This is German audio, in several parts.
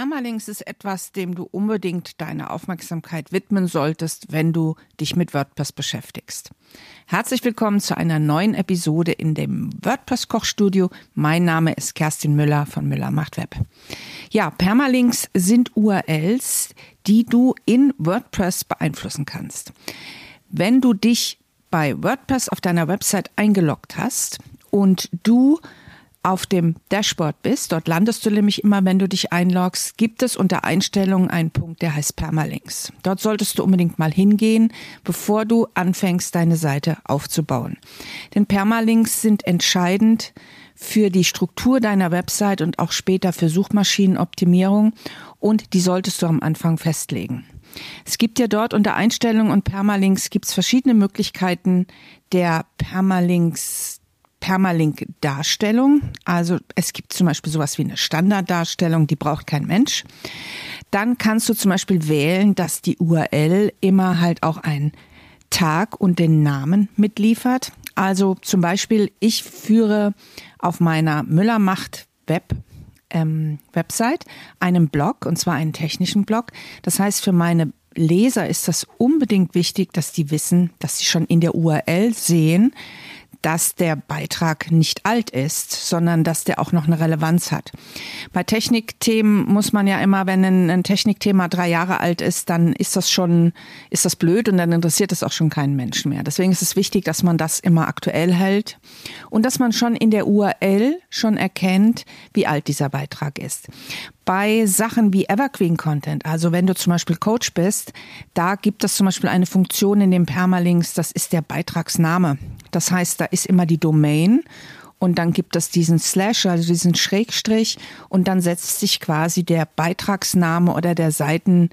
Permalinks ist etwas, dem du unbedingt deine Aufmerksamkeit widmen solltest, wenn du dich mit WordPress beschäftigst. Herzlich willkommen zu einer neuen Episode in dem WordPress Kochstudio. Mein Name ist Kerstin Müller von Müller macht Web. Ja, Permalinks sind URLs, die du in WordPress beeinflussen kannst. Wenn du dich bei WordPress auf deiner Website eingeloggt hast und du auf dem Dashboard bist, dort landest du nämlich immer, wenn du dich einloggst, gibt es unter Einstellungen einen Punkt, der heißt Permalinks. Dort solltest du unbedingt mal hingehen, bevor du anfängst, deine Seite aufzubauen. Denn Permalinks sind entscheidend für die Struktur deiner Website und auch später für Suchmaschinenoptimierung und die solltest du am Anfang festlegen. Es gibt ja dort unter Einstellungen und Permalinks gibt es verschiedene Möglichkeiten der Permalinks Permalink-Darstellung. Also es gibt zum Beispiel sowas wie eine Standarddarstellung, die braucht kein Mensch. Dann kannst du zum Beispiel wählen, dass die URL immer halt auch einen Tag und den Namen mitliefert. Also zum Beispiel, ich führe auf meiner Müllermacht Web ähm, Website einen Blog, und zwar einen technischen Blog. Das heißt, für meine Leser ist das unbedingt wichtig, dass die wissen, dass sie schon in der URL sehen, dass der Beitrag nicht alt ist, sondern dass der auch noch eine Relevanz hat. Bei Technikthemen muss man ja immer, wenn ein, Technikthema drei Jahre alt ist, dann ist das schon, ist das blöd und dann interessiert es auch schon keinen Menschen mehr. Deswegen ist es wichtig, dass man das immer aktuell hält und dass man schon in der URL schon erkennt, wie alt dieser Beitrag ist bei Sachen wie Evergreen Content, also wenn du zum Beispiel Coach bist, da gibt es zum Beispiel eine Funktion in den Permalinks, das ist der Beitragsname. Das heißt, da ist immer die Domain und dann gibt es diesen Slash, also diesen Schrägstrich und dann setzt sich quasi der Beitragsname oder der Seitenname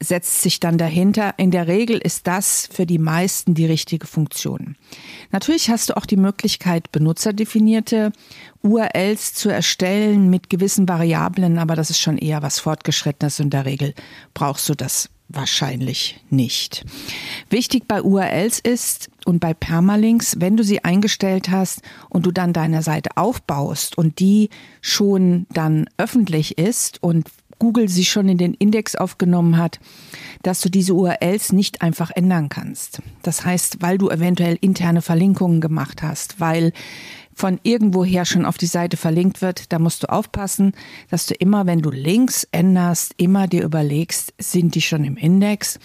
setzt sich dann dahinter. In der Regel ist das für die meisten die richtige Funktion. Natürlich hast du auch die Möglichkeit, benutzerdefinierte URLs zu erstellen mit gewissen Variablen, aber das ist schon eher was Fortgeschrittenes. In der Regel brauchst du das wahrscheinlich nicht. Wichtig bei URLs ist und bei Permalinks, wenn du sie eingestellt hast und du dann deine Seite aufbaust und die schon dann öffentlich ist und Google sie schon in den Index aufgenommen hat, dass du diese URLs nicht einfach ändern kannst. Das heißt, weil du eventuell interne Verlinkungen gemacht hast, weil von irgendwoher schon auf die Seite verlinkt wird, da musst du aufpassen, dass du immer, wenn du Links änderst, immer dir überlegst, sind die schon im Index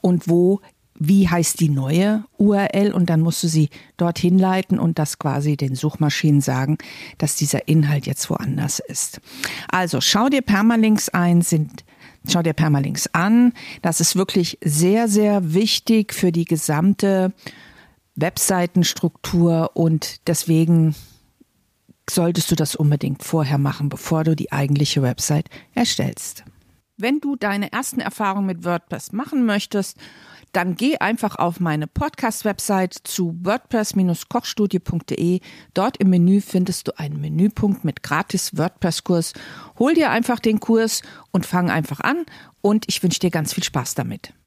und wo wie heißt die neue URL und dann musst du sie dorthin leiten und das quasi den Suchmaschinen sagen, dass dieser Inhalt jetzt woanders ist. Also schau dir Permalinks ein, sind Schau dir Permalinks an. Das ist wirklich sehr, sehr wichtig für die gesamte Webseitenstruktur und deswegen solltest du das unbedingt vorher machen, bevor du die eigentliche Website erstellst. Wenn du deine ersten Erfahrungen mit WordPress machen möchtest dann geh einfach auf meine Podcast-Website zu wordpress-kochstudie.de. Dort im Menü findest du einen Menüpunkt mit gratis WordPress-Kurs. Hol dir einfach den Kurs und fang einfach an und ich wünsche dir ganz viel Spaß damit.